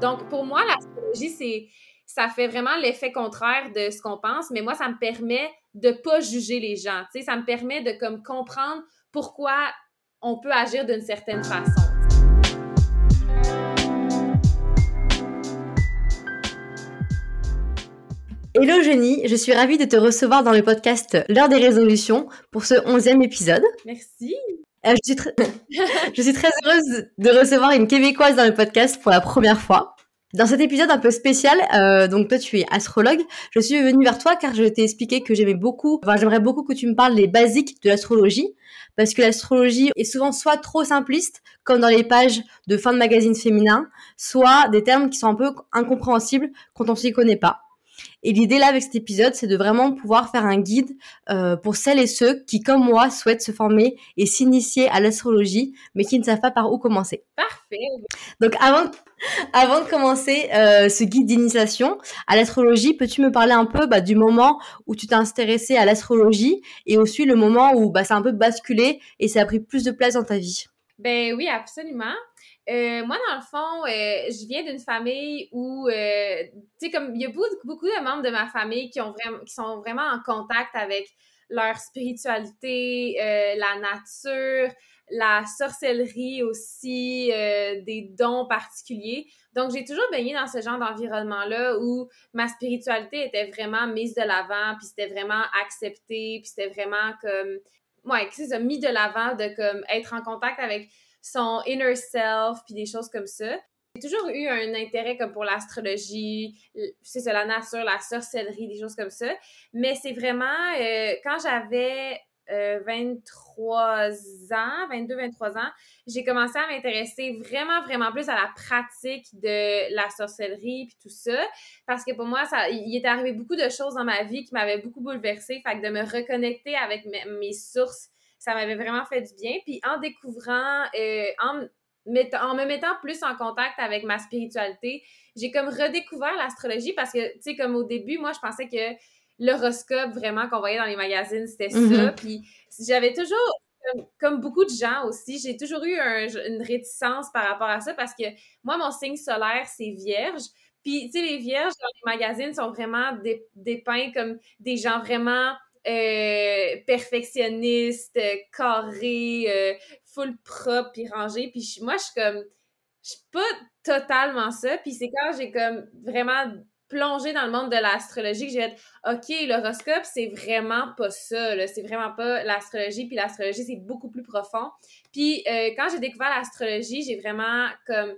Donc, pour moi, l'astrologie, c'est ça fait vraiment l'effet contraire de ce qu'on pense, mais moi, ça me permet de pas juger les gens. Tu sais, ça me permet de comme comprendre pourquoi on peut agir d'une certaine façon. Hello Jenny, je suis ravie de te recevoir dans le podcast L'heure des résolutions pour ce onzième épisode. Merci. Euh, je, suis je suis très heureuse de recevoir une Québécoise dans le podcast pour la première fois. Dans cet épisode un peu spécial, euh, donc toi tu es astrologue, je suis venue vers toi car je t'ai expliqué que j'aimais beaucoup, enfin j'aimerais beaucoup que tu me parles des basiques de l'astrologie, parce que l'astrologie est souvent soit trop simpliste, comme dans les pages de fin de magazine féminin, soit des termes qui sont un peu incompréhensibles quand on s'y connaît pas. Et l'idée là avec cet épisode, c'est de vraiment pouvoir faire un guide euh, pour celles et ceux qui, comme moi, souhaitent se former et s'initier à l'astrologie, mais qui ne savent pas par où commencer. Parfait. Donc avant, avant de commencer euh, ce guide d'initiation à l'astrologie, peux-tu me parler un peu bah, du moment où tu t'es intéressé à l'astrologie et aussi le moment où bah, ça a un peu basculé et ça a pris plus de place dans ta vie? Ben oui, absolument. Euh, moi, dans le fond, euh, je viens d'une famille où, euh, tu sais, comme il y a beaucoup, beaucoup, de membres de ma famille qui, ont vraiment, qui sont vraiment en contact avec leur spiritualité, la nature, la sorcellerie aussi, des dons particuliers. Donc, j'ai toujours baigné dans ce genre d'environnement-là où ma spiritualité était vraiment mise de l'avant, puis c'était vraiment accepté, puis c'était vraiment comme, ouais, c'est ça, mis de l'avant de comme être en contact avec son inner self, puis des choses comme ça. J'ai toujours eu un intérêt comme pour l'astrologie, c'est ça, la nature, la sorcellerie, des choses comme ça. Mais c'est vraiment euh, quand j'avais 23 euh, ans, 22, 23 ans, j'ai commencé à m'intéresser vraiment, vraiment plus à la pratique de la sorcellerie puis tout ça. Parce que pour moi, ça, il est arrivé beaucoup de choses dans ma vie qui m'avaient beaucoup bouleversée. Fait que de me reconnecter avec mes sources ça m'avait vraiment fait du bien. Puis en découvrant, euh, en, en me mettant plus en contact avec ma spiritualité, j'ai comme redécouvert l'astrologie parce que, tu sais, comme au début, moi, je pensais que l'horoscope vraiment qu'on voyait dans les magazines, c'était ça. Mm-hmm. Puis j'avais toujours, comme, beaucoup de gens aussi, j'ai toujours eu une réticence par rapport à ça parce que moi, mon signe solaire, c'est vierge. Puis, tu sais, les vierges dans les magazines sont vraiment dépeints comme des gens vraiment euh, perfectionniste, carré, euh, full propre puis rangé. Puis moi, je suis comme, je suis pas totalement ça. Puis c'est quand j'ai comme vraiment plongé dans le monde de l'astrologie que j'ai dit OK, l'horoscope, c'est vraiment pas ça. C'est vraiment pas l'astrologie. Puis l'astrologie, c'est beaucoup plus profond. Puis euh, quand j'ai découvert l'astrologie, j'ai vraiment comme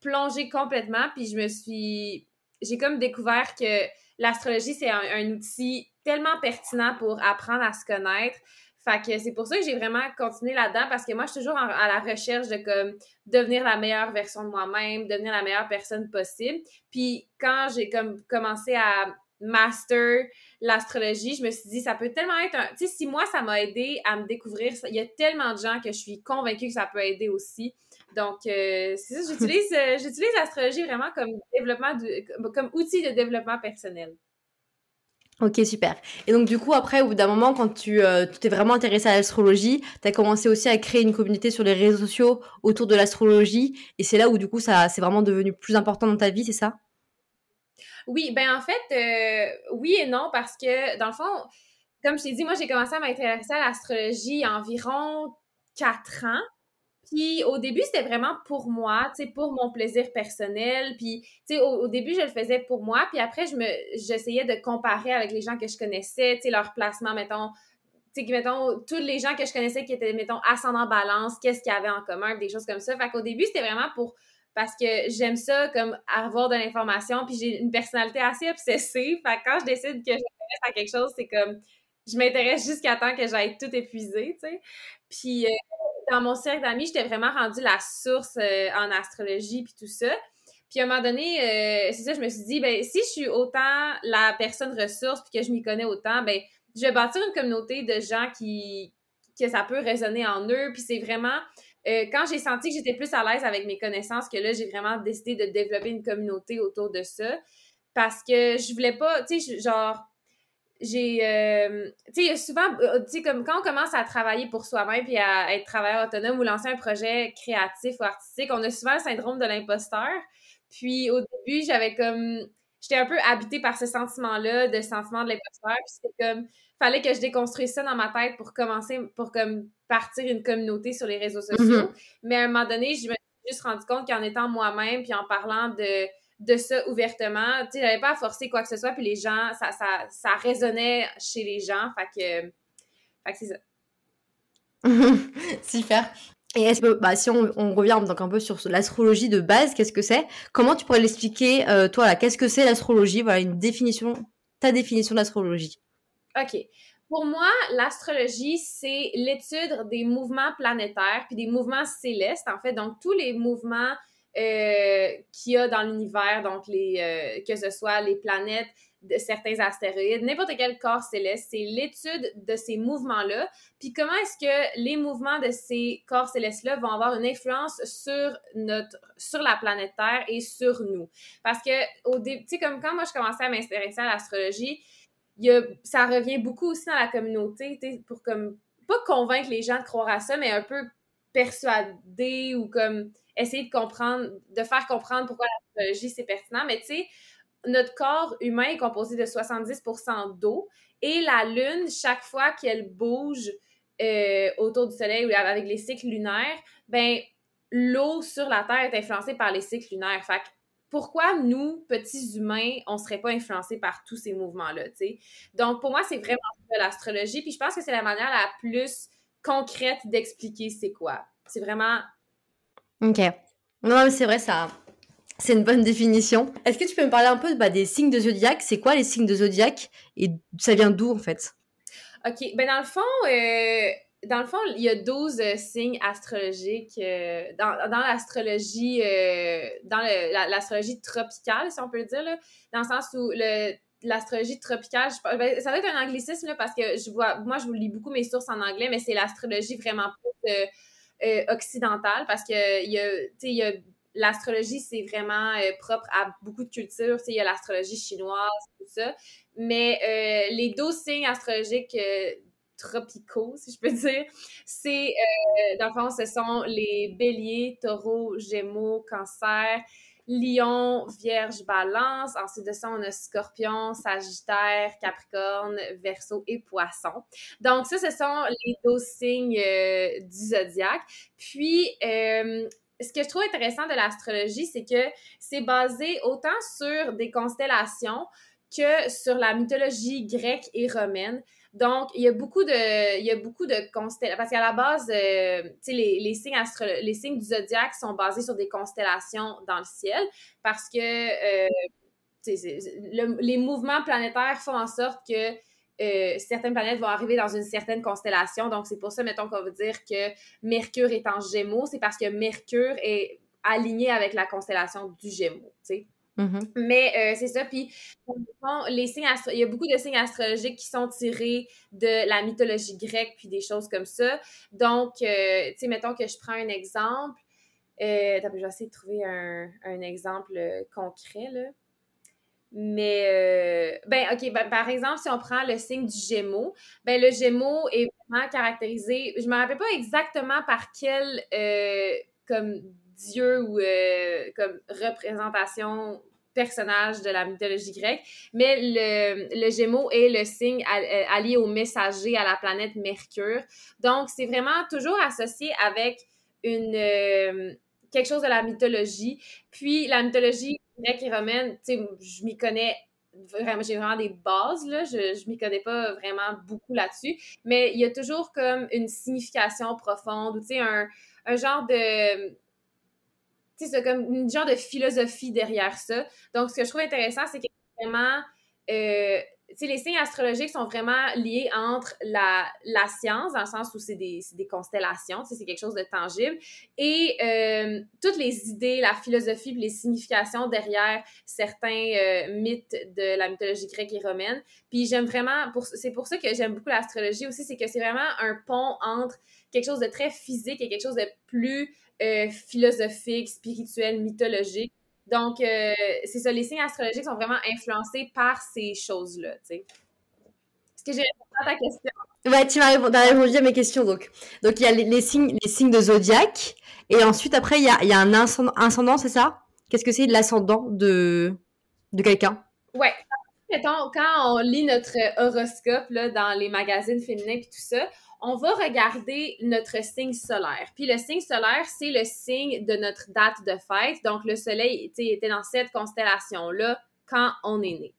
plongé complètement. Puis je me suis. J'ai comme découvert que l'astrologie, c'est un, outil tellement pertinent pour apprendre à se connaître. Fait que c'est pour ça que j'ai vraiment continué là-dedans parce que moi, je suis toujours à la recherche de comme devenir la meilleure version de moi-même, devenir la meilleure personne possible. Puis quand j'ai comme commencé à master l'astrologie, je me suis dit, ça peut tellement être un... Tu sais, si moi, ça m'a aidé à me découvrir, il y a tellement de gens que je suis convaincue que ça peut aider aussi. Donc, euh, c'est ça, j'utilise, euh, j'utilise l'astrologie vraiment comme développement, comme outil de développement personnel. Ok, super. Et donc, du coup, après, au bout d'un moment, quand tu euh, t'es vraiment intéressé à l'astrologie, tu as commencé aussi à créer une communauté sur les réseaux sociaux autour de l'astrologie. Et c'est là où, du coup, ça c'est vraiment devenu plus important dans ta vie, c'est ça? Oui, ben en fait, euh, oui et non, parce que, dans le fond, comme je t'ai dit, moi, j'ai commencé à m'intéresser à l'astrologie environ quatre ans. Puis au début, c'était vraiment pour moi, tu sais, pour mon plaisir personnel. Puis, tu sais, au, début, je le faisais pour moi. Puis après, je me, j'essayais de comparer avec les gens que je connaissais, tu sais, leur placement, mettons, tu sais, mettons, tous les gens que je connaissais qui étaient, mettons, ascendant balance, qu'est-ce qu'il y avait en commun, des choses comme ça. Fait qu'au début, c'était vraiment pour, parce que j'aime ça, comme avoir de l'information. Puis j'ai une personnalité assez obsessive. Fait que quand je décide que je m'intéresse à quelque chose, c'est comme, je m'intéresse jusqu'à temps que j'aille tout épuiser, tu sais. Puis euh, dans mon cercle d'amis, j'étais vraiment rendue la source euh, en astrologie puis tout ça. Puis à un moment donné, euh, c'est ça, je me suis dit, ben si je suis autant la personne ressource puis que je m'y connais autant, ben je vais bâtir une communauté de gens qui que ça peut résonner en eux. Puis c'est vraiment quand j'ai senti que j'étais plus à l'aise avec mes connaissances que là, j'ai vraiment décidé de développer une communauté autour de ça. Parce que je voulais pas, tu sais, genre, j'ai euh, tu sais souvent euh, tu sais comme quand on commence à travailler pour soi-même puis à être travailleur autonome ou lancer un projet créatif ou artistique on a souvent le syndrome de l'imposteur Puis au début, j'avais comme j'étais un peu habitée par ce sentiment-là, de sentiment de l'imposteur. Puis c'était comme, fallait que je déconstruise ça dans ma tête pour commencer, pour comme partir une communauté sur les réseaux sociaux. Mm-hmm. Mais à un moment donné, je me suis juste rendu compte qu'en étant moi-même, puis en parlant de, de ça ouvertement, tu sais, j'avais pas à forcer quoi que ce soit, puis les gens, ça, ça, ça résonnait chez les gens. Fait que, fait que c'est ça. Super. Et est-ce que, bah, si on, revient donc un peu sur l'astrologie de base, qu'est-ce que c'est? Comment tu pourrais l'expliquer, euh, toi, là? Qu'est-ce que c'est l'astrologie? Voilà, une définition, ta définition d'astrologie. OK. Pour moi, l'astrologie, c'est l'étude des mouvements planétaires puis des mouvements célestes, en fait. Donc, tous les mouvements euh, qu'il y a dans l'univers, donc les, euh, que ce soit les planètes, de certains astéroïdes, n'importe quel corps céleste, c'est l'étude de ces mouvements-là. Puis comment est-ce que les mouvements de ces corps célestes-là vont avoir une influence sur notre, sur la planète Terre et sur nous? Parce que au début, tu sais, comme quand moi je commençais à m'intéresser à l'astrologie, ça revient beaucoup aussi dans la communauté, pour comme, pas convaincre les gens de croire à ça, mais un peu persuader ou comme essayer de comprendre, de faire comprendre pourquoi l'astrologie c'est pertinent. Mais tu sais, notre corps humain est composé de 70% d'eau et la Lune, chaque fois qu'elle bouge euh, autour du Soleil ou avec les cycles lunaires, ben l'eau sur la Terre est influencée par les cycles lunaires. Fait pourquoi nous, petits humains, on serait pas influencés par tous ces mouvements-là, tu sais? Donc, pour moi, c'est vraiment de l'astrologie, puis je pense que c'est la manière la plus concrète d'expliquer c'est quoi. C'est vraiment... OK. Non, c'est vrai, ça... C'est une bonne définition. Est-ce que tu peux me parler un peu bah, des signes de zodiaque C'est quoi les signes de zodiaque Et ça vient d'où, en fait? OK. Ben, dans le fond... Euh dans le fond, il y a 12 euh, signes astrologiques euh, dans, dans l'astrologie dans l'astrologie tropicale, si on peut le dire, là, dans le sens où le, l'astrologie tropicale, ben, ça doit être un anglicisme là, parce que je vois, moi je vous lis beaucoup mes sources en anglais, mais c'est l'astrologie vraiment plus occidentale parce que il y a, il y a l'astrologie, c'est vraiment propre à beaucoup de cultures. Il y a l'astrologie chinoise, tout ça. Mais les 12 signes astrologiques tropicaux, si je peux dire. C'est, euh, dans le fond, ce sont les béliers, taureaux, gémeaux, cancer, lion, vierge, balance. Ensuite de ça, on a scorpion, sagittaire, capricorne, verseau et poisson. Donc, ça, ce sont les 12 signes euh, du zodiaque. Puis, euh, ce que je trouve intéressant de l'astrologie, c'est que c'est basé autant sur des constellations que sur la mythologie grecque et romaine. Donc, il y a beaucoup de, constellations. Parce qu'à la base, euh, les, signes astro les signes du zodiaque sont basés sur des constellations dans le ciel parce que euh, les mouvements planétaires font en sorte que euh, certaines planètes vont arriver dans une certaine constellation. Donc, c'est pour ça, mettons, qu'on veut dire que Mercure est en Gémeaux. C'est parce que Mercure est aligné avec la constellation du Gémeaux. Mm-hmm. Mais euh, c'est ça. Puis, les signes il y a beaucoup de signes astrologiques qui sont tirés de la mythologie grecque, puis des choses comme ça. Donc, euh, tu sais, mettons que je prends un exemple. Euh, je vais essayer de trouver un, un exemple concret, là. Mais, ben, OK, ben, par exemple, si on prend le signe du Gémeaux, ben, le Gémeaux est vraiment caractérisé, je ne me rappelle pas exactement par quel, comme, dieu ou comme représentation personnage de la mythologie grecque, mais le, le Gémeaux est le signe euh, allié au messager, à la planète Mercure. Donc, c'est vraiment toujours associé avec une, euh, quelque chose de la mythologie. Puis, la mythologie grecque et romaine, tu sais, je m'y connais vraiment, j'ai vraiment des bases, là, je, je m'y connais pas vraiment beaucoup là-dessus, mais il y a toujours comme une signification profonde, tu sais, un, un genre de c'est comme une genre de philosophie derrière ça. Donc, ce que je trouve intéressant, c'est que vraiment, euh, les signes astrologiques sont vraiment liés entre la, science, dans le sens où c'est des, des, constellations, c'est quelque chose de tangible, et euh, toutes les idées, la philosophie, les significations derrière certains euh, mythes de la mythologie grecque et romaine. Puis j'aime vraiment, c'est pour ça que j'aime beaucoup l'astrologie aussi, c'est que c'est vraiment un pont entre quelque chose de très physique et quelque chose de plus euh, philosophique, spirituel, mythologique. Donc, euh, c'est ça, les signes astrologiques sont vraiment influencés par ces choses-là, tu sais. Est-ce que j'ai répondu à ta question? Ouais, tu m'as répondu, à mes questions, donc. Donc, il y a les, signes, les signes de zodiaque, et ensuite, après, il y a, y a un ascendant, c'est ça? Qu'est-ce que c'est l'ascendant de, de quelqu'un? Ouais. Mettons, quand on lit notre horoscope là, dans les magazines féminins et tout ça, on va regarder notre signe solaire. Puis le signe solaire, c'est le signe de notre date de fête. Donc le soleil était dans cette constellation-là quand on est né.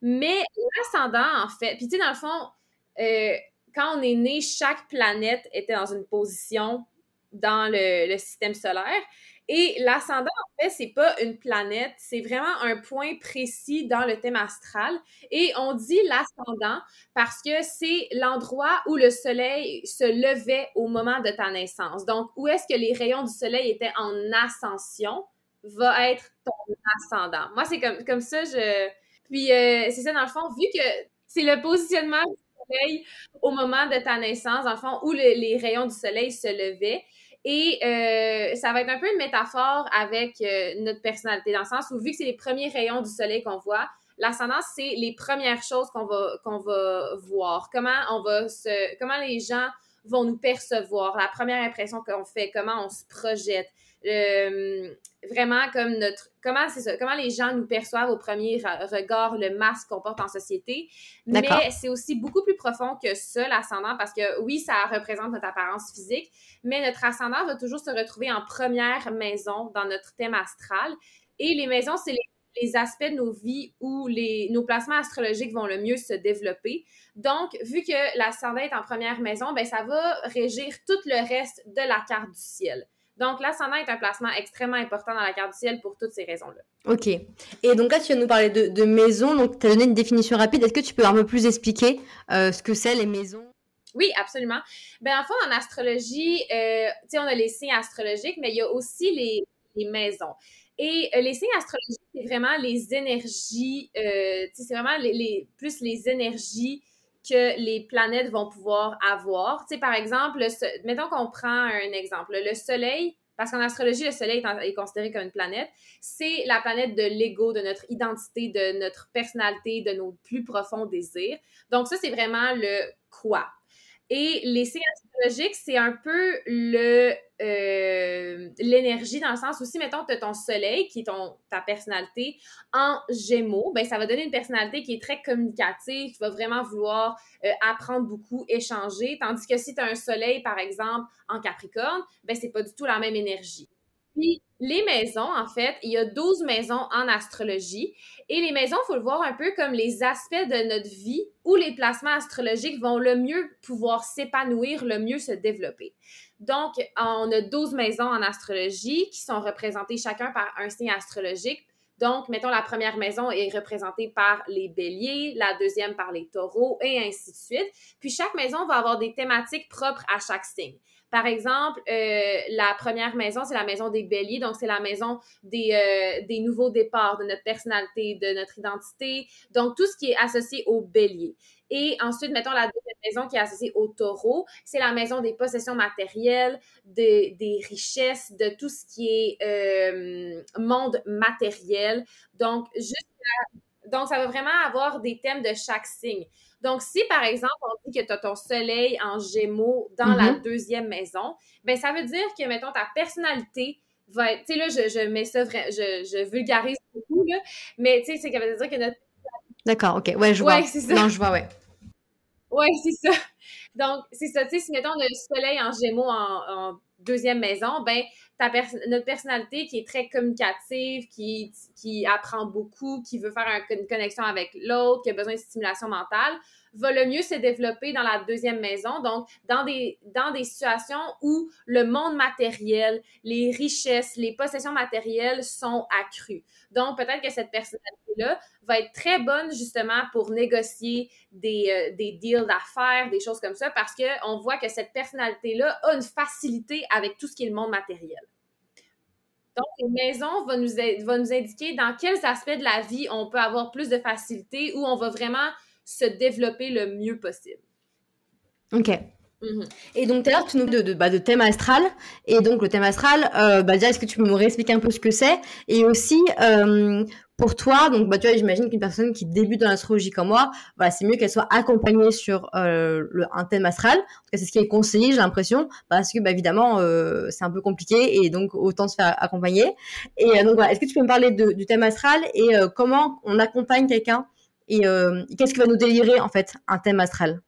Mais l'ascendant, en fait, puis tu sais, dans le fond, euh, quand on est né, chaque planète était dans une position dans le, système solaire. Et l'ascendant, en fait, c'est pas une planète, c'est vraiment un point précis dans le thème astral. Et on dit l'ascendant parce que c'est l'endroit où le soleil se levait au moment de ta naissance. Donc, où est-ce que les rayons du soleil étaient en ascension va être ton ascendant. Moi, c'est comme, comme ça, je... Puis, euh, c'est ça, dans le fond, vu que c'est le positionnement du soleil au moment de ta naissance, dans le fond, où les rayons du soleil se levaient, et euh, ça va être un peu une métaphore avec euh, notre personnalité, dans le sens où vu que c'est les premiers rayons du soleil qu'on voit, l'ascendance, c'est les premières choses qu'on va, qu'on va voir. Comment on va se, comment les gens vont nous percevoir, la première impression qu'on fait, comment on se projette, euh, vraiment comme notre comment c'est ça comment les gens nous perçoivent au premier regard le masque qu'on porte en société mais c'est aussi beaucoup plus profond que ça l'ascendant parce que oui ça représente notre apparence physique mais notre ascendant va toujours se retrouver en première maison dans notre thème astral et les maisons c'est les, aspects de nos vies où les, nos placements astrologiques vont le mieux se développer. Donc, vu que l'ascendant est en première maison, ben, ça va régir tout le reste de la carte du ciel. Donc, l'ascendant est un placement extrêmement important dans la carte du ciel pour toutes ces raisons-là. OK. Et donc là, tu viens nous parler de, de maisons. Donc, tu as donné une définition rapide. Est-ce que tu peux un peu plus expliquer euh, ce que c'est les maisons? Oui, absolument. Ben, en fait, en astrologie, euh, tu sais, on a les signes astrologiques, mais il y a aussi les, les maisons. Et euh, les signes astrologiques, c'est vraiment les énergies, euh, c'est vraiment les, les, plus les énergies que les planètes vont pouvoir avoir. Tu sais, par exemple, mettons qu'on prend un exemple. Le Soleil, parce qu'en astrologie, le Soleil est, considéré comme une planète, c'est la planète de l'ego, de notre identité, de notre personnalité, de nos plus profonds désirs. Donc ça, c'est vraiment le quoi. Et les signes astrologiques, c'est un peu euh, l'énergie dans le sens aussi, mettons, tu as ton soleil, qui est ton, ta personnalité, en gémeaux, ben, ça va donner une personnalité qui est très communicative, qui va vraiment vouloir euh, apprendre beaucoup, échanger. Tandis que si tu as un soleil, par exemple, en capricorne, ben, c'est pas du tout la même énergie. Puis, les maisons, en fait, il y a 12 maisons en astrologie. Et les maisons, il faut le voir un peu comme les aspects de notre vie où les placements astrologiques vont le mieux pouvoir s'épanouir, le mieux se développer. Donc, on a 12 maisons en astrologie qui sont représentées chacun par un signe astrologique. Donc, mettons, la première maison est représentée par les béliers, la deuxième par les taureaux et ainsi de suite. Puis, chaque maison va avoir des thématiques propres à chaque signe. Par exemple, euh, la première maison, c'est la maison des béliers, donc c'est la maison des, euh, des nouveaux départs, de notre personnalité, de notre identité, donc tout ce qui est associé au bélier. Et ensuite, mettons la deuxième maison qui est associée au taureau, c'est la maison des possessions matérielles, de, des richesses, de tout ce qui est euh, monde matériel. Donc, donc, ça va vraiment avoir des thèmes de chaque signe. Donc, si par exemple, on dit que tu as ton soleil en gémeaux dans la mm-hmm. deuxième maison, ben ça veut dire que, mettons, ta personnalité va être. Tu sais, là, je, je, mets ça, je, je vulgarise beaucoup, là, mais tu sais, ça veut dire que notre. D'accord, OK. Ouais, je vois. Ouais, c'est ça. Non, je vois, ouais. Ouais, c'est ça. Donc, c'est ça. Tu sais, si, mettons, on a le soleil en gémeaux en, deuxième maison, ben notre personnalité qui est très communicative, qui, qui apprend beaucoup, qui veut faire une connexion avec l'autre, qui a besoin de stimulation mentale, va le mieux se développer dans la deuxième maison, donc dans des, dans des situations où le monde matériel, les richesses, les possessions matérielles sont accrues. Donc, peut-être que cette personnalité-là va être très bonne justement pour négocier des, euh, des deals d'affaires, des choses comme ça, parce qu'on voit que cette personnalité-là a une facilité avec tout ce qui est le monde matériel. Donc, les maisons vont nous, indiquer dans quels aspects de la vie on peut avoir plus de facilité, où on va vraiment se développer le mieux possible. OK. Mhm. Et donc, tout à l'heure, tu nous de, de, bah, de thème astral. Et donc, le thème astral, euh, bah, déjà, est-ce que tu peux me réexpliquer un peu ce que c'est? Et aussi, euh, pour toi, donc, bah, tu vois, j'imagine qu'une personne qui débute dans l'astrologie comme moi, voilà, c'est mieux qu'elle soit accompagnée sur euh, un thème astral. En tout cas, c'est ce qui est conseillé, j'ai l'impression, parce que, bah, évidemment, c'est un peu compliqué et donc, autant se faire accompagner. Et donc, voilà, est-ce que tu peux me parler de, du thème astral et comment on accompagne quelqu'un? Et qu'est-ce qui va nous délivrer, en fait, un thème astral?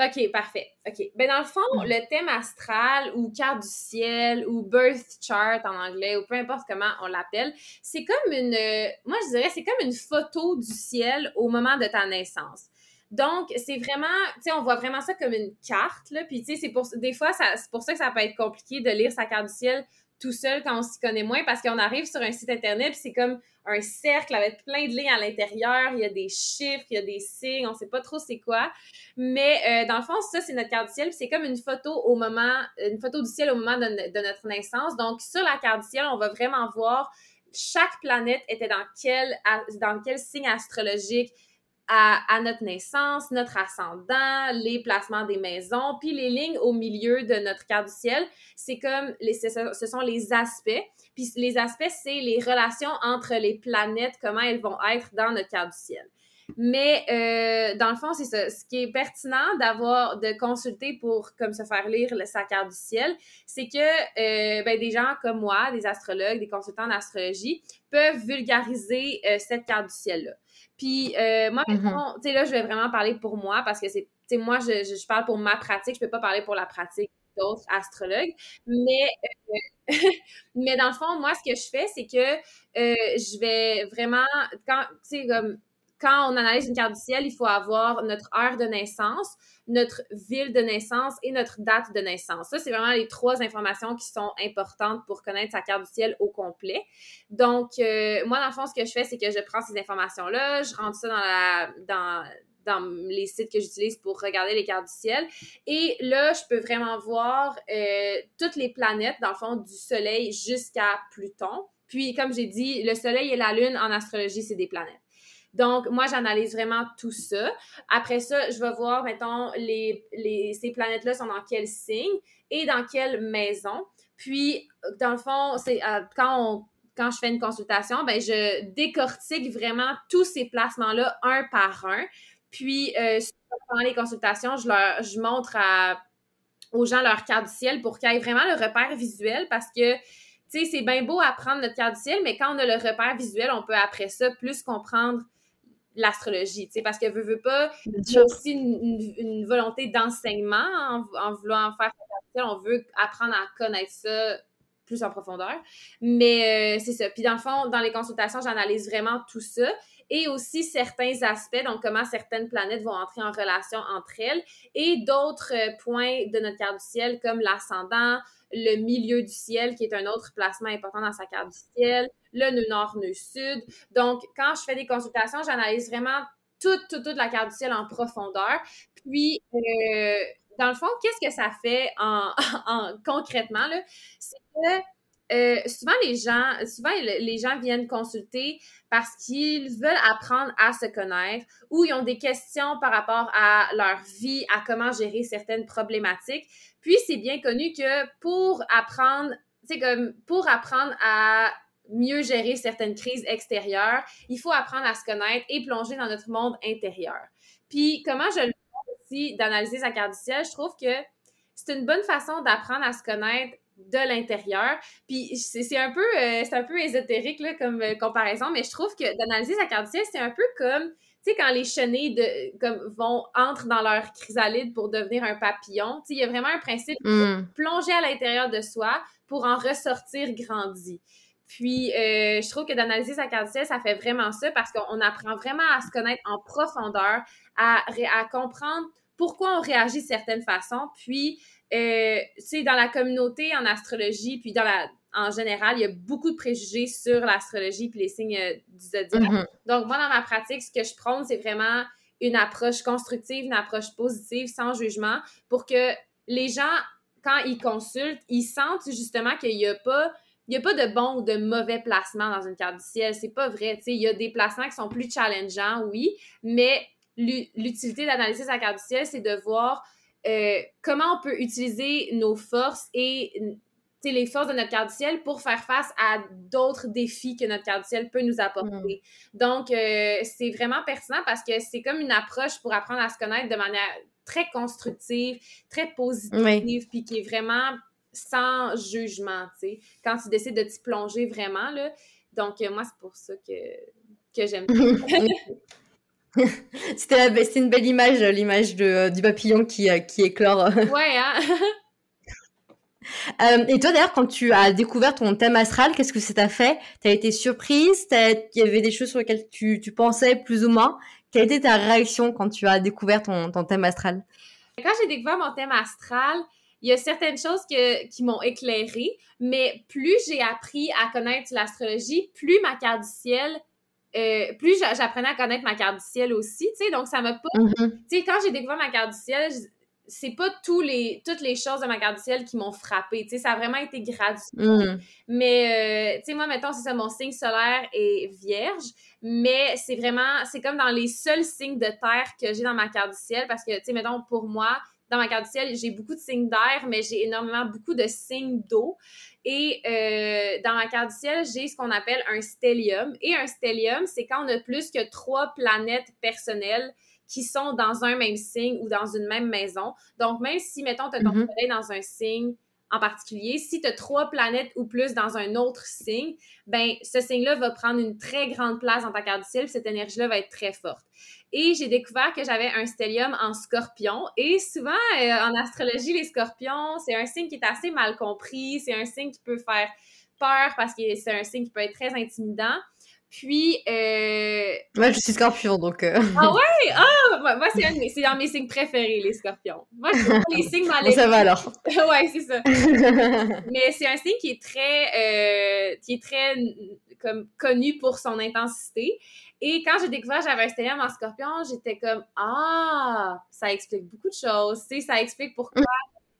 OK, parfait. OK. Ben dans le fond, mm. le thème astral ou carte du ciel ou birth chart en anglais ou peu importe comment on l'appelle, c'est comme une moi je dirais c'est comme une photo du ciel au moment de ta naissance. Donc, c'est vraiment, tu sais, on voit vraiment ça comme une carte, là. Puis, tu sais, c'est pour, des fois, c'est pour ça que ça peut être compliqué de lire sa carte du ciel tout seul quand on s'y connaît moins parce qu'on arrive sur un site internet c'est comme un cercle avec plein de lignes à l'intérieur, il y a des chiffres, il y a des signes, on sait pas trop c'est quoi. Mais euh, dans le fond, ça c'est notre carte du ciel, c'est comme une photo au moment une photo du ciel au moment de, notre naissance. Donc sur la carte du ciel, on va vraiment voir chaque planète était dans quel signe astrologique à, notre naissance, notre ascendant, les placements des maisons, puis les lignes au milieu de notre carte du ciel, c'est comme, les, ce sont les aspects. Puis les aspects, c'est les relations entre les planètes, comment elles vont être dans notre carte du ciel. Mais euh, dans le fond, c'est ça. Ce qui est pertinent d'avoir, de consulter pour comme se faire lire le, sa carte du ciel, c'est que euh, ben, des gens comme moi, des astrologues, des consultants d'astrologie, peuvent vulgariser euh, cette carte du ciel-là. Puis moi, mm-hmm. tu sais, là, je vais vraiment parler pour moi parce que c'est, tu sais, moi, je, je, parle pour ma pratique, je peux pas parler pour la pratique d'autres astrologues. Mais, mais dans le fond, moi, ce que je fais, c'est que je vais vraiment, quand, tu sais, comme, quand on analyse une carte du ciel, il faut avoir notre heure de naissance, notre ville de naissance et notre date de naissance. Ça, c'est vraiment les trois informations qui sont importantes pour connaître sa carte du ciel au complet. Donc, euh, moi, dans le fond, ce que je fais, c'est que je prends ces informations-là, je rentre ça dans la, dans, les sites que j'utilise pour regarder les cartes du ciel. Et là, je peux vraiment voir euh, toutes les planètes, dans le fond, du Soleil jusqu'à Pluton. Puis, comme j'ai dit, le Soleil et la Lune en astrologie, c'est des planètes. Donc, moi, j'analyse vraiment tout ça. Après ça, je vais voir, mettons, les, les, ces planètes-là sont dans quel signe et dans quelle maison. Puis, dans le fond, c'est euh, quand on quand je fais une consultation, ben je décortique vraiment tous ces placements-là un par un. Puis, euh, pendant les consultations, je leur je montre aux gens leur carte du ciel pour qu'ils aient vraiment le repère visuel parce que, tu sais, c'est bien beau apprendre notre carte du ciel, mais quand on a le repère visuel, on peut après ça plus comprendre l'astrologie, tu sais, parce que veut, veut pas, il y a aussi une, volonté d'enseignement en, voulant faire ça. On veut apprendre à connaître ça plus en profondeur. Mais euh, c'est ça. Puis dans le fond, dans les consultations, j'analyse vraiment tout ça et aussi certains aspects, donc comment certaines planètes vont entrer en relation entre elles et d'autres euh, points de notre carte du ciel comme l'ascendant, le milieu du ciel qui est un autre placement important dans sa carte du ciel, le nœud nord, nœud sud. Donc, quand je fais des consultations, j'analyse vraiment toute, toute, toute la carte du ciel en profondeur. Puis, euh, dans le fond, qu'est-ce que ça fait en, en concrètement? Euh, souvent les gens, souvent les gens viennent consulter parce qu'ils veulent apprendre à se connaître ou ils ont des questions par rapport à leur vie, à comment gérer certaines problématiques. Puis c'est bien connu que pour apprendre, c'est comme pour apprendre à mieux gérer certaines crises extérieures, il faut apprendre à se connaître et plonger dans notre monde intérieur. Puis comment je le fais aussi d'analyser sa carte du ciel, je trouve que c'est une bonne façon d'apprendre à se connaître de l'intérieur. Puis c'est un peu euh, c'est un peu ésotérique là, comme euh, comparaison, mais je trouve que d'analyser sa carte du ciel, c'est un peu comme tu sais, quand les chenilles de, comme, vont, entrent dans leur chrysalide pour devenir un papillon, tu sais, il y a vraiment un principe de mm. plonger à l'intérieur de soi pour en ressortir grandi. Puis, euh, je trouve que d'analyser sa carte du ciel, ça fait vraiment ça parce qu'on apprend vraiment à se connaître en profondeur, à, à comprendre pourquoi on réagit de certaines façons, puis euh, tu dans la communauté en astrologie, puis dans la, en général, il y a beaucoup de préjugés sur l'astrologie puis les signes euh, du zodiaque. Mm-hmm. Donc, moi, dans ma pratique, ce que je prône, c'est vraiment une approche constructive, une approche positive, sans jugement, pour que les gens, quand ils consultent, ils sentent justement qu'il n'y a pas il n'y a pas de bon ou de mauvais placement dans une carte du ciel. C'est pas vrai. il y a des placements qui sont plus challengeants, oui, mais l'utilité d'analyser sa carte du ciel, c'est de voir comment on peut utiliser nos forces et les forces de notre carte du ciel pour faire face à d'autres défis que notre carte du ciel peut nous apporter. Mm. Donc, euh, c'est vraiment pertinent parce que c'est comme une approche pour apprendre à se connaître de manière très constructive, très positive, puis qui est vraiment sans jugement, tu sais, quand tu décides de t'y plonger vraiment, là. Donc, euh, moi, c'est pour ça que, que j'aime. C'était une belle image, l'image du papillon qui, euh, qui éclore. Ouais, hein? Euh, et toi, d'ailleurs, quand tu as découvert ton thème astral, qu'est-ce que ça t'a fait? Tu as été surprise? Il y avait des choses sur lesquelles tu, tu, pensais plus ou moins? Quelle était ta réaction quand tu as découvert ton, ton thème astral? Quand j'ai découvert mon thème astral, il y a certaines choses que, qui m'ont éclairée, mais plus j'ai appris à connaître l'astrologie, plus ma carte du ciel euh, plus j'apprenais à connaître ma carte du ciel aussi, tu sais, donc ça m'a pas... Mm-hmm. Tu sais, quand j'ai découvert ma carte du ciel, c'est pas tous les, toutes les choses de ma carte du ciel qui m'ont frappé. Tu sais, ça a vraiment été graduel. Mm. Mais, euh, tu sais, moi, mettons, c'est ça, mon signe solaire est vierge, mais c'est vraiment, c'est comme dans les seuls signes de terre que j'ai dans ma carte du ciel parce que, tu sais, mettons, pour moi, dans ma carte du ciel, j'ai beaucoup de signes d'air, mais j'ai énormément beaucoup de signes d'eau. Et euh, dans ma carte du ciel, j'ai ce qu'on appelle un stellium. Et un stellium, c'est quand on a plus que trois planètes personnelles qui sont dans un même signe ou dans une même maison. Donc, même si, mettons, tu as ton mhm. soleil dans un signe en particulier, si tu as trois planètes ou plus dans un autre signe, ben ce signe-là va prendre une très grande place dans ta carte du ciel, cette énergie-là va être très forte. Et j'ai découvert que j'avais un stellium en scorpion. Et souvent, euh, en astrologie, les scorpions, c'est un signe qui est assez mal compris, c'est un signe qui peut faire peur parce que c'est un signe qui peut être très intimidant. Puis. Euh... Moi, je suis scorpion, donc. Euh. Ah ouais? Ah! Moi, c'est dans mes signes préférés, les scorpions. Moi, c'est les signes maléfiques. ça va alors. ouais, c'est ça. Mais c'est un signe qui est très. Euh, qui est très comme, connu pour son intensité. Et quand j'ai découvert j'avais un stellium en scorpion, j'étais comme Ah! Ça explique beaucoup de choses. Tu sais, ça explique pourquoi.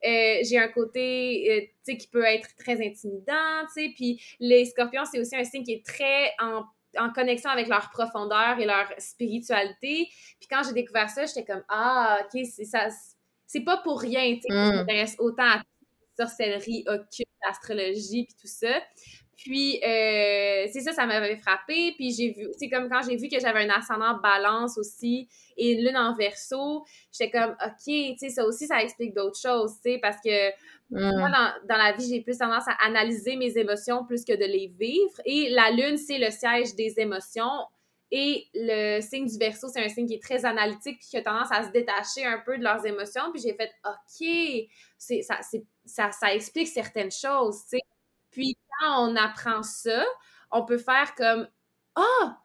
Euh, j'ai un côté euh, tu sais qui peut être très intimidant, tu sais, puis les scorpions, c'est aussi un signe qui est très en en connexion avec leur profondeur et leur spiritualité. Puis quand j'ai découvert ça, j'étais comme ah ok c'est ça c'est pas pour rien tu sais mm. je m'intéresse autant à sorcellerie occulte, l'astrologie puis tout ça. Puis, euh, c'est ça, ça m'avait frappé. Puis, j'ai vu, c'est comme quand j'ai vu que j'avais un ascendant balance aussi et une lune en verso, j'étais comme, OK, tu sais, ça aussi, ça explique d'autres choses, tu sais, parce que moi, mm. dans, dans, la vie, j'ai plus tendance à analyser mes émotions plus que de les vivre. Et la lune, c'est le siège des émotions. Et le signe du verso, c'est un signe qui est très analytique puis qui a tendance à se détacher un peu de leurs émotions. Puis j'ai fait, OK, c'est, ça, ça, ça explique certaines choses, tu sais. Puis quand on apprend ça, on peut faire comme Ah!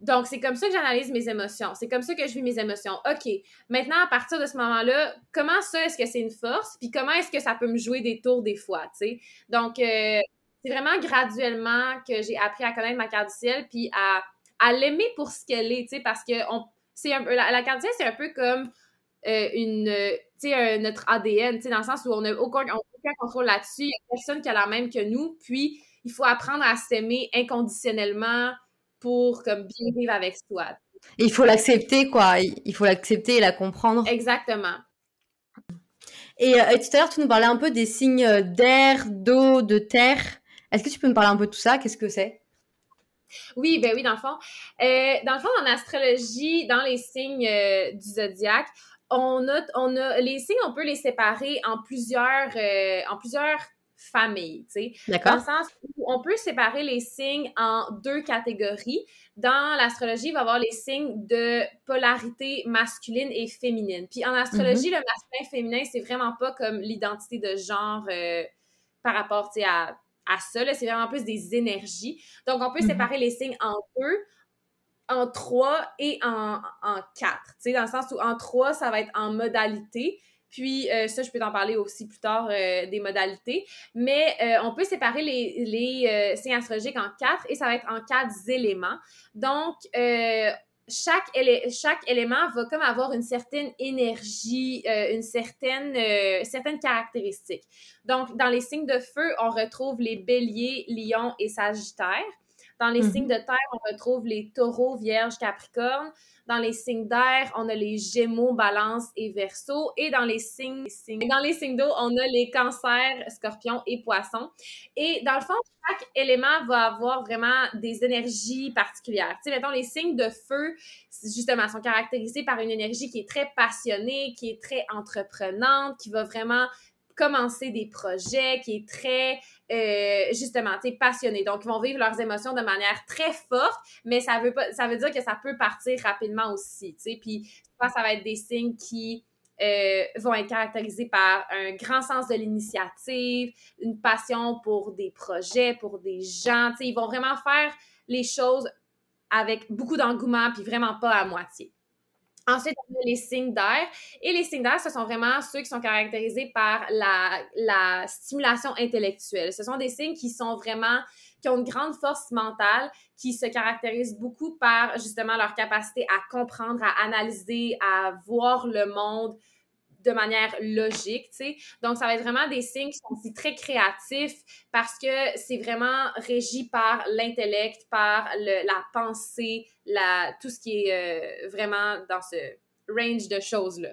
Donc, c'est comme ça que j'analyse mes émotions. C'est comme ça que je vis mes émotions. OK. Maintenant, à partir de ce moment-là, comment ça, est-ce que c'est une force? Puis comment est-ce que ça peut me jouer des tours des fois, tu sais? Donc, euh, c'est vraiment graduellement que j'ai appris à connaître ma carte du ciel puis à, à l'aimer pour ce qu'elle est, tu sais, parce que on, c'est la, carte du ciel, c'est un peu comme euh, une, sais, notre ADN, dans le sens où on n'a aucun, aucun, contrôle là-dessus. Il n'y a personne qui a la même que nous. Puis, il faut apprendre à s'aimer inconditionnellement pour comme bien vivre avec soi. Il faut l'accepter, quoi. Il faut l'accepter et la comprendre. Exactement. Et, euh, tout à l'heure, tu nous parlais un peu des signes euh, d'air, d'eau, de terre. Est-ce que tu peux me parler un peu de tout ça? Qu'est-ce que c'est? Oui, ben oui, dans le fond. dans le fond, en astrologie, dans les signes du zodiaque, on a, on a, les signes, on peut les séparer en plusieurs, euh, en plusieurs familles, tu sais. Dans le sens où on peut séparer les signes en deux catégories. Dans l'astrologie, il va y avoir les signes de polarité masculine et féminine. Puis en astrologie, mm-hmm. le masculin-féminin, c'est vraiment pas comme l'identité de genre euh, par rapport, tu sais, à, à ça. C'est vraiment plus des énergies. Donc, on peut mm-hmm. séparer les signes en deux en trois et en, en quatre. Tu sais, dans le sens où en trois, ça va être en modalité. Puis euh, ça, je peux t'en parler aussi plus tard euh, des modalités. Mais euh, on peut séparer les, signes astrologiques en quatre et ça va être en quatre éléments. Donc, chaque, chaque élément va comme avoir une certaine énergie, une certaine, certaines caractéristiques. Donc, dans les signes de feu, on retrouve les béliers, lions et sagittaires. Dans les signes mm-hmm. de terre, on retrouve les taureaux, vierges, capricornes. Dans les signes d'air, on a les Gémeaux, Balance et Verseau. Et dans les signes, dans les signes d'eau, on a les Cancers, Scorpions et Poissons. Et dans le fond, chaque élément va avoir vraiment des énergies particulières. Tu sais, mettons, les signes de feu, justement, sont caractérisés par une énergie qui est très passionnée, qui est très entreprenante, qui va vraiment commencer des projets, qui est très, euh, justement, tu passionné. Donc, ils vont vivre leurs émotions de manière très forte, mais ça veut pas, ça veut dire que ça peut partir rapidement aussi, tu sais. Puis, ça va être des signes qui euh, vont être caractérisés par un grand sens de l'initiative, une passion pour des projets, pour des gens, tu sais, ils vont vraiment faire les choses avec beaucoup d'engouement, puis vraiment pas à moitié. Ensuite, on a les signes d'air. Et les signes d'air, ce sont vraiment ceux qui sont caractérisés par la, la, stimulation intellectuelle. Ce sont des signes qui sont vraiment, qui ont une grande force mentale, qui se caractérisent beaucoup par justement leur capacité à comprendre, à analyser, à voir le monde de manière logique, tu sais. Donc, ça va être vraiment des signes qui sont aussi très créatifs parce que c'est vraiment régi par l'intellect, par la pensée, la, tout ce qui est euh, vraiment dans ce range de choses-là.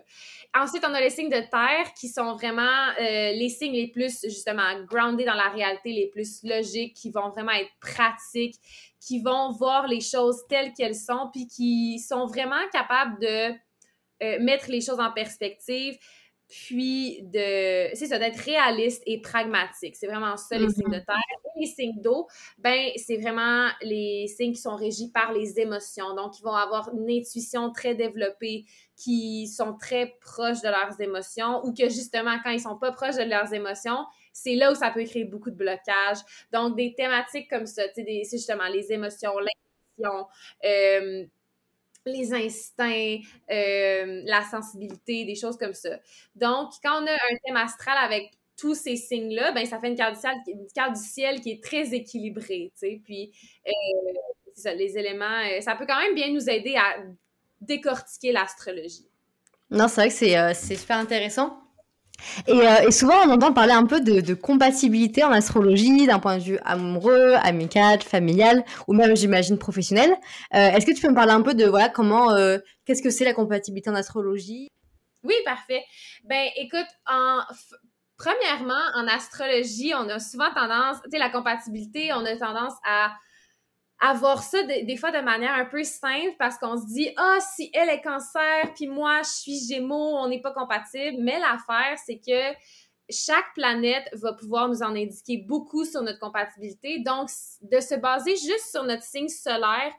Ensuite, on a les signes de terre qui sont vraiment euh, les signes les plus, justement, grounded dans la réalité, les plus logiques, qui vont vraiment être pratiques, qui vont voir les choses telles qu'elles sont, puis qui sont vraiment capables de euh, mettre les choses en perspective, puis de, c'est ça, d'être réaliste et pragmatique. C'est vraiment ça, les signes de terre. Et les signes d'eau, ben, c'est vraiment les signes qui sont régis par les émotions. Donc, ils vont avoir une intuition très développée, qui sont très proches de leurs émotions, ou que justement, quand ils sont pas proches de leurs émotions, c'est là où ça peut créer beaucoup de blocages. Donc, des thématiques comme ça, c'est justement les émotions, l'intuition, euh, les instincts, euh, la sensibilité, des choses comme ça. Donc, quand on a un thème astral avec tous ces signes-là, ben ça fait une carte, du ciel, qui est très équilibrée, tu sais. Puis, euh, ça, les éléments, euh, ça peut quand même bien nous aider à décortiquer l'astrologie. Non, c'est vrai que c'est super intéressant. Euh, et, souvent, on entend parler un peu de, compatibilité en astrologie, d'un point de vue amoureux, amical, familial, ou même, j'imagine, professionnel. Euh, est-ce que tu peux me parler un peu de voilà comment, euh, qu'est-ce que c'est la compatibilité en astrologie? Oui, parfait. Ben, écoute, en premièrement, en astrologie, on a souvent tendance, tu sais, la compatibilité, on a tendance à avoir ça des fois de manière un peu simple parce qu'on se dit ah si elle est cancer puis moi je suis gémeaux on n'est pas compatible. Mais l'affaire c'est que chaque planète va pouvoir nous en indiquer beaucoup sur notre compatibilité. Donc de se baser juste sur notre signe solaire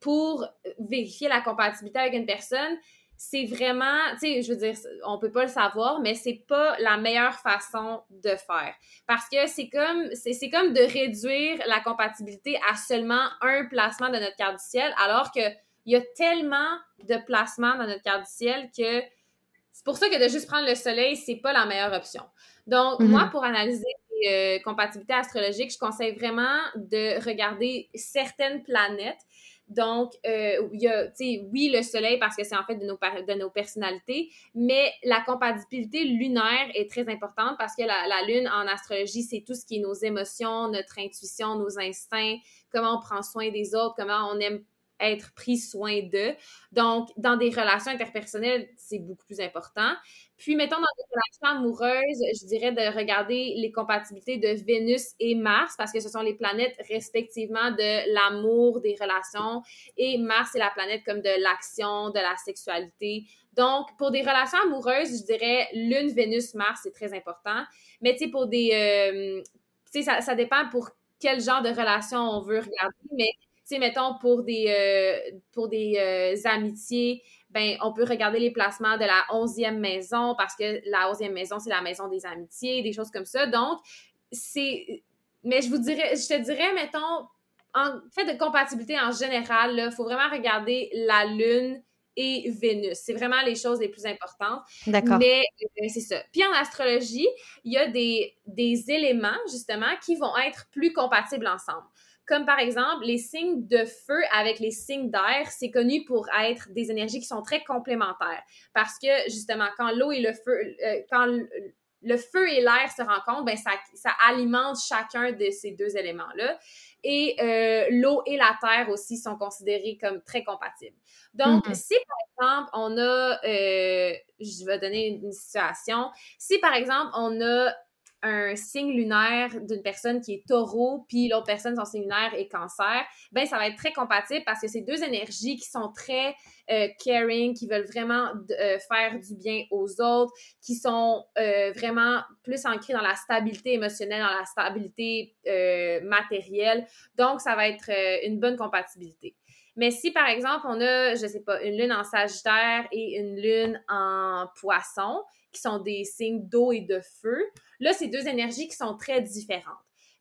pour vérifier la compatibilité avec une personne c'est vraiment, tu sais, je veux dire, on peut pas le savoir, mais c'est pas la meilleure façon de faire. Parce que c'est comme, c'est comme de réduire la compatibilité à seulement un placement de notre carte du ciel, alors que il y a tellement de placements dans notre carte du ciel que c'est pour ça que de juste prendre le soleil, c'est pas la meilleure option. Donc, moi, pour analyser euh, compatibilités astrologiques, je conseille vraiment de regarder certaines planètes. Donc, euh, il y a, oui, le soleil parce que c'est en fait de nos, de nos personnalités, mais la compatibilité lunaire est très importante parce que la, la lune en astrologie, c'est tout ce qui est nos émotions, notre intuition, nos instincts, comment on prend soin des autres, comment on aime être pris soin d'eux. Donc, dans des relations interpersonnelles, c'est beaucoup plus important. Puis, mettons, dans des relations amoureuses, je dirais de regarder les compatibilités de Vénus et Mars, parce que ce sont les planètes respectivement de l'amour, des relations, et Mars, c'est la planète comme de l'action, de la sexualité. Donc, pour des relations amoureuses, je dirais Lune, Vénus, Mars, c'est très important. Mais, tu sais, pour des... Euh, tu sais, ça, ça dépend pour quel genre de relation on veut regarder, mais sais, mettons, pour des, euh, pour des euh, amitiés, ben, on peut regarder les placements de la onzième maison parce que la onzième maison, c'est la maison des amitiés, des choses comme ça. Donc, c'est. Mais je vous dirais, je te dirais, mettons, en fait de compatibilité en général, il faut vraiment regarder la Lune et Vénus. C'est vraiment les choses les plus importantes. D'accord. Mais euh, c'est ça. Puis en astrologie, il y a des, des éléments, justement, qui vont être plus compatibles ensemble. Comme par exemple, les signes de feu avec les signes d'air, c'est connu pour être des énergies qui sont très complémentaires. Parce que justement, quand l'eau et le feu, euh, quand le feu et l'air se rencontrent, ben ça, ça alimente chacun de ces deux éléments-là. et euh, l'eau et la terre aussi sont considérés comme très compatibles. Donc, mm-hmm. si par exemple, on a, euh, je vais donner une situation, si par exemple, on a un signe lunaire d'une personne qui est taureau, puis l'autre personne, son signe lunaire est cancer, ben ça va être très compatible parce que c'est deux énergies qui sont très euh, caring, qui veulent vraiment euh, faire du bien aux autres, qui sont euh, vraiment plus ancrées dans la stabilité émotionnelle, dans la stabilité matérielle. Donc, ça va être une bonne compatibilité. Mais si, par exemple, on a, je sais pas, une lune en Sagittaire et une lune en Poisson, qui sont des signes d'eau et de feu, là, c'est deux énergies qui sont très différentes.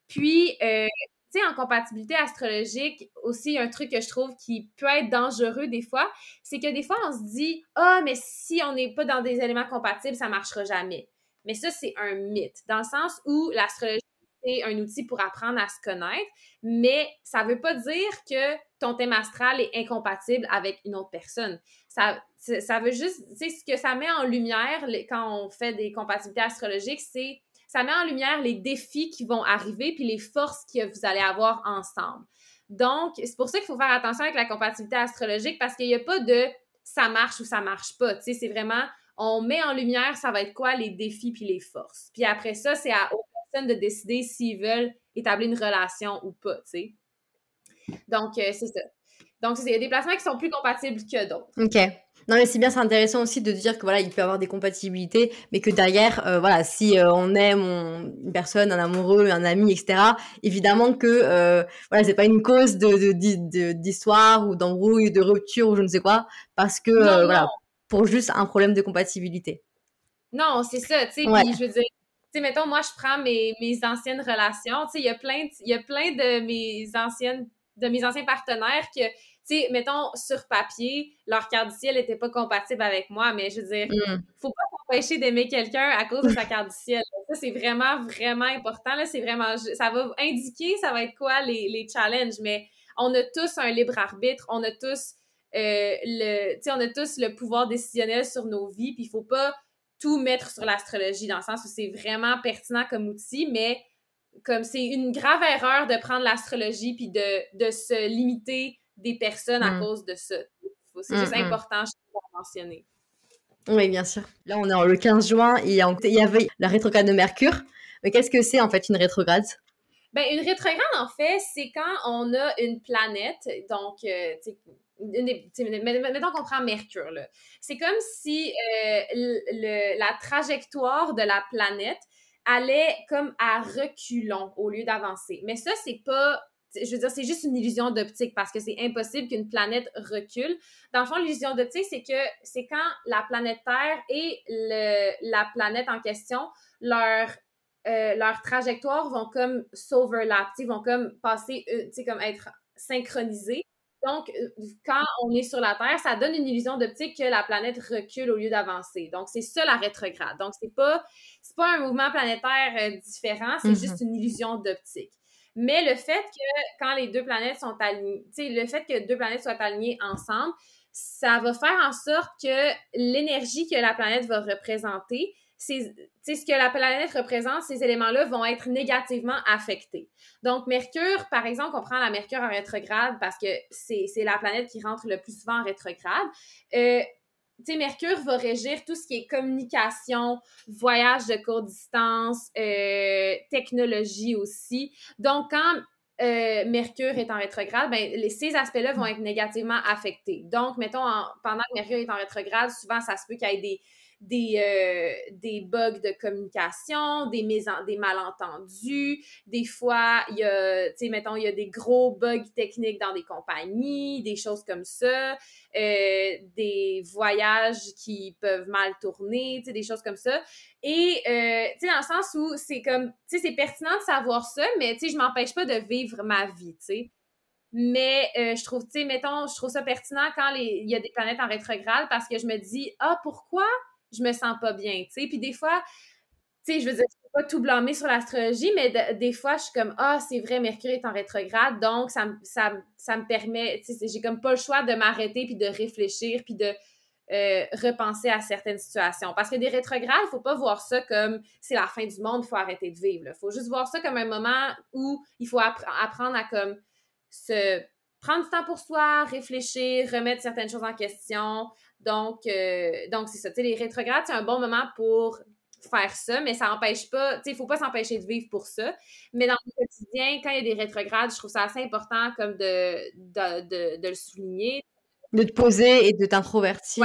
Puis, euh, tu sais, en compatibilité astrologique, aussi, un truc que je trouve qui peut être dangereux des fois, c'est que des fois, on se dit, ah, mais si on n'est pas dans des éléments compatibles, ça marchera jamais. Mais ça, c'est un mythe, dans le sens où l'astrologie c'est un outil pour apprendre à se connaître, mais ça ne veut pas dire que ton thème astral est incompatible avec une autre personne. Ça, ça veut juste, tu sais, ce que ça met en lumière quand on fait des compatibilités astrologiques, c'est ça met en lumière les défis qui vont arriver puis les forces que vous allez avoir ensemble. Donc, c'est pour ça qu'il faut faire attention avec la compatibilité astrologique parce qu'il n'y a pas de ça marche ou ça marche pas. Tu sais, c'est vraiment on met en lumière ça va être quoi les défis puis les forces. Puis après ça, c'est à de décider s'ils veulent établir une relation ou pas, tu sais. Donc, euh, c'est ça. Donc, il y a des placements qui sont plus compatibles que d'autres. OK. Non, mais c'est bien, c'est intéressant aussi de dire que voilà, il peut y avoir des compatibilités, mais que derrière, euh, voilà, si euh, on aime une personne, un amoureux, un ami, etc., évidemment que euh, voilà, c'est pas une cause de, d'histoire ou d'embrouille, de rupture ou je ne sais quoi, parce que voilà, pour juste un problème de compatibilité. Non, c'est ça, tu sais, je veux dire, tu sais, mettons, moi, je prends mes, mes anciennes relations. Tu sais, il y a plein de mes anciennes, de mes anciens partenaires que, tu sais, mettons, sur papier, leur carte du ciel n'était pas compatible avec moi, mais je veux dire, mm. faut pas s'empêcher d'aimer quelqu'un à cause de sa carte du ciel. Ça, c'est vraiment, vraiment important. Là, c'est vraiment, ça va indiquer, ça va être quoi les, les challenges, mais on a tous un libre arbitre, on a tous, euh, le, on a tous le pouvoir décisionnel sur nos vies, puis il faut pas tout mettre sur l'astrologie, dans le sens où c'est vraiment pertinent comme outil, mais comme c'est une grave erreur de prendre l'astrologie puis de, de, se limiter des personnes à mm. cause de ça. C'est juste important, je de mentionner. Oui, bien sûr. Là, on est le 15 juin et il y avait la rétrograde de Mercure. Mais qu'est-ce que c'est en fait une rétrograde? Ben, une rétrograde, en fait, c'est quand on a une planète, donc, euh, mettons qu'on prend Mercure, C'est comme si euh, la trajectoire de la planète allait comme à reculons au lieu d'avancer. Mais ça, c'est pas je veux dire, c'est juste une illusion d'optique parce que c'est impossible qu'une planète recule. Dans le fond, l'illusion d'optique, c'est que c'est quand la planète Terre et la planète en question, leur, euh, trajectoire vont comme s'overlap, vont comme passer, euh, tu comme être synchronisées. Donc, euh, quand on est sur la Terre, ça donne une illusion d'optique que la planète recule au lieu d'avancer. Donc, c'est ça la rétrograde. Donc, c'est pas, pas un mouvement planétaire euh, différent, c'est mm-hmm. juste une illusion d'optique. Mais le fait que quand les deux planètes sont alignées, le fait que deux planètes soient alignées ensemble, ça va faire en sorte que l'énergie que la planète va représenter c'est ce que la planète représente, ces éléments-là vont être négativement affectés. Donc, Mercure, par exemple, on prend la Mercure en rétrograde parce que c'est la planète qui rentre le plus souvent en rétrograde. Euh, Mercure va régir tout ce qui est communication, voyage de courte distance, euh, technologie aussi. Donc, quand euh, Mercure est en rétrograde, ben, ces aspects-là vont être négativement affectés. Donc, mettons, pendant que Mercure est en rétrograde, souvent, ça se peut qu'il y ait des des, euh, des bugs de communication, des, malentendus. Des fois, il y a, tu sais, mettons, il y a des gros bugs techniques dans des compagnies, des choses comme ça, euh, des voyages qui peuvent mal tourner, tu sais, des choses comme ça. Et, euh, tu sais, dans le sens où c'est comme, tu sais, c'est pertinent de savoir ça, mais, tu sais, je m'empêche pas de vivre ma vie, tu sais. Mais je trouve, tu sais, mettons, je trouve ça pertinent quand il y a des planètes en rétrograde parce que je me dis, ah, pourquoi je me sens pas bien, tu. Puis des fois, tu sais, je veux dire, je peux pas tout blâmer sur l'astrologie, mais des fois, je suis comme, ah, c'est vrai, Mercure est en rétrograde, donc ça, ça, ça me permet, tu sais, j'ai comme pas le choix de m'arrêter puis de réfléchir puis de euh, repenser à certaines situations. Parce que des rétrogrades, il faut pas voir ça comme c'est la fin du monde, il faut arrêter de vivre. Il faut juste voir ça comme un moment où il faut apprendre à comme se prendre du temps pour soi, réfléchir, remettre certaines choses en question. Donc, euh, donc c'est ça. les rétrogrades, c'est un bon moment pour faire ça, mais ça n'empêche pas, tu sais, il faut pas s'empêcher de vivre pour ça. Mais dans le quotidien, quand il y a des rétrogrades, je trouve ça assez important comme de, de, de, le souligner. De te poser et de t'introvertir.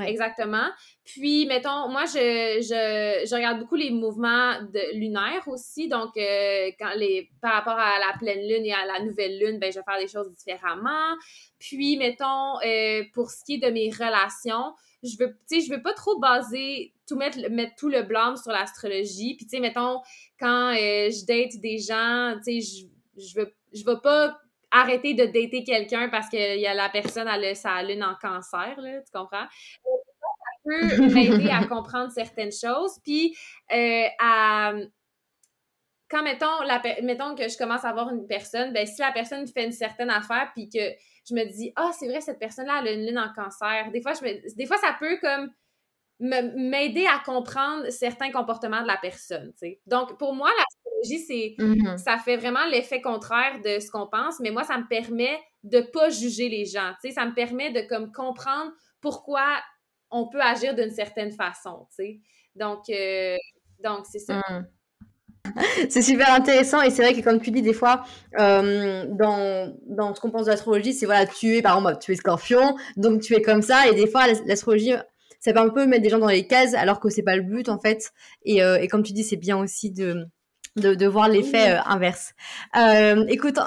Exactement. Puis, mettons, moi, je, je, je, regarde beaucoup les mouvements de, lunaires aussi. Donc, euh, quand les, par rapport à la pleine lune et à la nouvelle lune, ben, je vais faire des choses différemment. Puis, mettons, euh, pour ce qui est de mes relations, je veux, je veux pas trop baser, tout mettre, mettre tout le blâme sur l'astrologie. Puis, tu sais, mettons, quand euh, je date des gens, tu sais, je, je veux, je veux pas arrêter de dater quelqu'un parce que y a la personne a sa lune en cancer, là, tu comprends? Ça peut m'aider à comprendre certaines choses, puis euh, à quand mettons, la, mettons que je commence à voir une personne, ben si la personne fait une certaine affaire puis que je me dis ah c'est vrai cette personne là a une lune en cancer, des fois je me, des fois ça peut comme m'aider à comprendre certains comportements de la personne. Donc pour moi la c'est mm-hmm. ça fait vraiment l'effet contraire de ce qu'on pense, mais moi, ça me permet de pas juger les gens. Tu sais, ça me permet de comme comprendre pourquoi on peut agir d'une certaine façon. Tu sais. Donc, euh, donc c'est ça. Mm. C'est super intéressant et c'est vrai que comme tu dis des fois euh, dans, dans ce qu'on pense de l'astrologie c'est voilà tu es par exemple tu es scorpion donc tu es comme ça et des fois l'astrologie ça peut un peu mettre des gens dans les cases alors que c'est pas le but en fait et, euh, et comme tu dis c'est bien aussi de de, voir l'effet euh, inverse. Euh, écoute,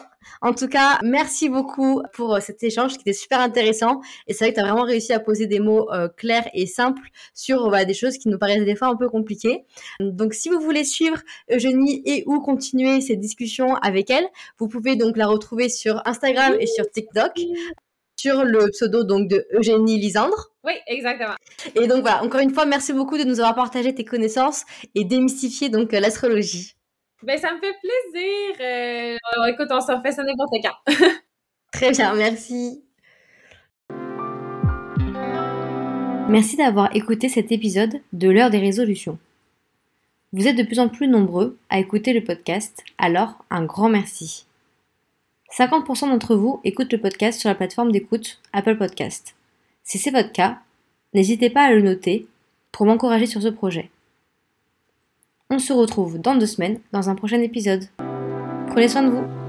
en tout cas, merci beaucoup pour euh, cet échange qui était super intéressant. Et c'est vrai que tu as vraiment réussi à poser des mots clairs et simples sur bah, des choses qui nous paraissent des fois un peu compliquées. Donc, si vous voulez suivre Eugénie et ou continuer cette discussion avec elle, vous pouvez donc la retrouver sur Instagram et sur TikTok sur le pseudo donc de Eugénie Lisandre. Oui, exactement. Et donc voilà, encore une fois, merci beaucoup de nous avoir partagé tes connaissances et démystifier donc l'astrologie. Ben, ça me fait plaisir. Euh, écoute, on se refait ça n'importe quand. Très bien, merci. Merci d'avoir écouté cet épisode de l'heure des résolutions. Vous êtes de plus en plus nombreux à écouter le podcast, alors un grand merci. 50% d'entre vous écoutent le podcast sur la plateforme d'écoute Apple Podcast. Si c'est votre cas, n'hésitez pas à le noter pour m'encourager sur ce projet. On se retrouve dans deux semaines dans un prochain épisode. Prenez soin de vous.